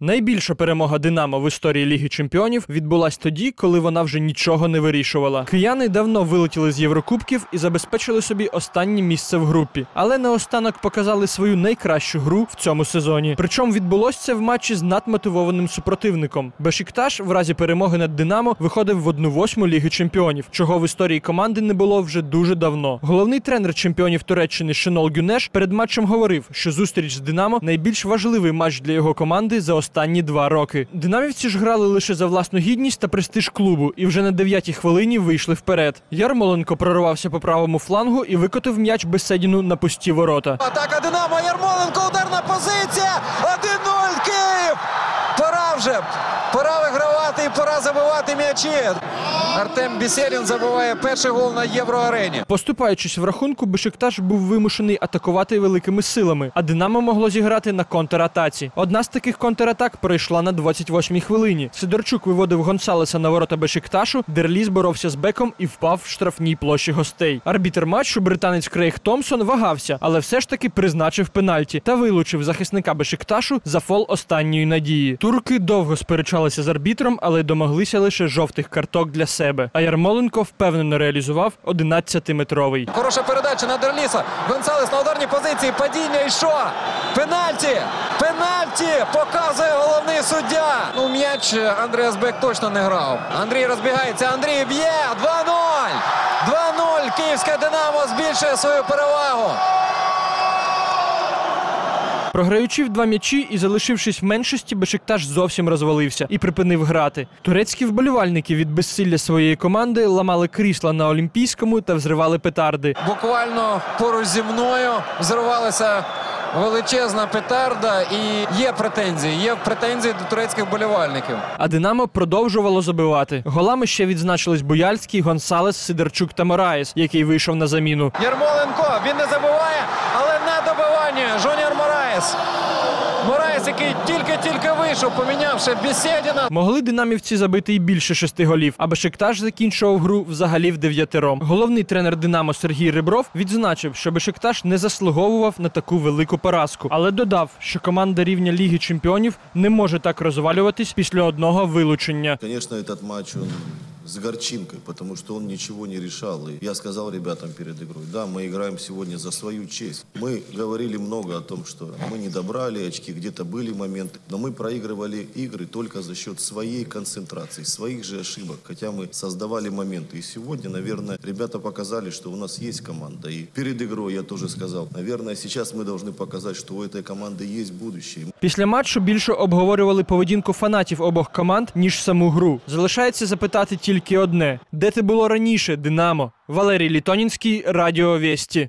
Найбільша перемога Динамо в історії Ліги Чемпіонів відбулась тоді, коли вона вже нічого не вирішувала. Кияни давно вилетіли з Єврокубків і забезпечили собі останнє місце в групі, але наостанок показали свою найкращу гру в цьому сезоні. Причому відбулося це в матчі з надмотивованим супротивником. Бешікташ в разі перемоги над Динамо виходив в одну восьму Ліги Чемпіонів, чого в історії команди не було вже дуже давно. Головний тренер чемпіонів Туреччини Шенол Гюнеш перед матчем говорив, що зустріч з Динамо найбільш важливий матч для його команди за останні два роки. Динамівці ж грали лише за власну гідність та престиж клубу, і вже на дев'ятій хвилині вийшли вперед. Ярмоленко прорвався по правому флангу і викотив м'яч Беседіну на пусті ворота. Атака Динамо, Ярмоленко, ударна позиція. 1-0 Київ. Пора вже. Пора вигравати і пора забивати м'ячі. Артем Бєсєдін забиває перший гол на євроарені. Поступаючись в рахунку, Бешикташ був вимушений атакувати великими силами, а Динамо могло зіграти на контратаці. Одна з таких контратак пройшла на 28-й хвилині. Сидорчук виводив Гонсалеса на ворота Бешикташу, Дерліс боровся з беком і впав в штрафній площі гостей. Арбітер матчу, британець Крейг Томпсон, вагався, але все ж таки призначив пенальті та вилучив захисника Бешикташу за фол останньої надії. Турки довго сперечалися з арбітром, але домоглися лише жовтих карток для себе. А Ярмоленко впевнено реалізував 11-метровий. Хороша передача на Дерліса. Гонсалес на ударній позиції. Падіння і що? Пенальті! Пенальті! Показує головний суддя. Ну, м'яч Андреас Бек точно не грав. Андрій розбігається. Андрій б'є. 2-0! 2-0. Київське Динамо збільшує свою перевагу. Програючи в два м'ячі і залишившись в меншості, Бешикташ зовсім розвалився і припинив грати. Турецькі вболівальники від безсилля своєї команди ламали крісла на Олімпійському та взривали петарди. Буквально поруч зі мною зривалася величезна петарда і є претензії. Є претензії до турецьких болівальників. А Динамо продовжувало забивати. Голами ще відзначились Бояльський, Гонсалес, Сидорчук та Мораєс, який вийшов на заміну. Ярмоленко він не на добивання Жуніор Мораєс. Мораєс, який тільки-тільки вийшов, помінявши Бісєдіна. Могли динамівці забити і більше шести голів, а Бешикташ закінчував гру взагалі в дев'ятером. Головний тренер Динамо Сергій Рибров відзначив, що Бешикташ не заслуговував на таку велику поразку, але додав, що команда рівня Ліги Чемпіонів не може так розвалюватись після одного вилучення. Конечно, этот матч, он с горчинкой, потому что он ничего не решал. И я сказал ребятам перед игрой, да, мы играем сегодня за свою честь. Мы говорили много о том, что мы не добрали очки, где-то были моменты, но мы проигрывали игры только за счет своей концентрации, своих же ошибок, хотя мы создавали моменты. И сегодня, наверное, ребята показали, что у нас есть команда. И перед игрой я тоже сказал, наверное, сейчас мы должны показать, что у этой команды есть будущее. Після матчу більше обговорювали поведінку фанатів обох команд ніж саму гру. Залишається запитати тільки одне: де ти було раніше, Динамо? Валерій Літонінський, Радіо Вєсті.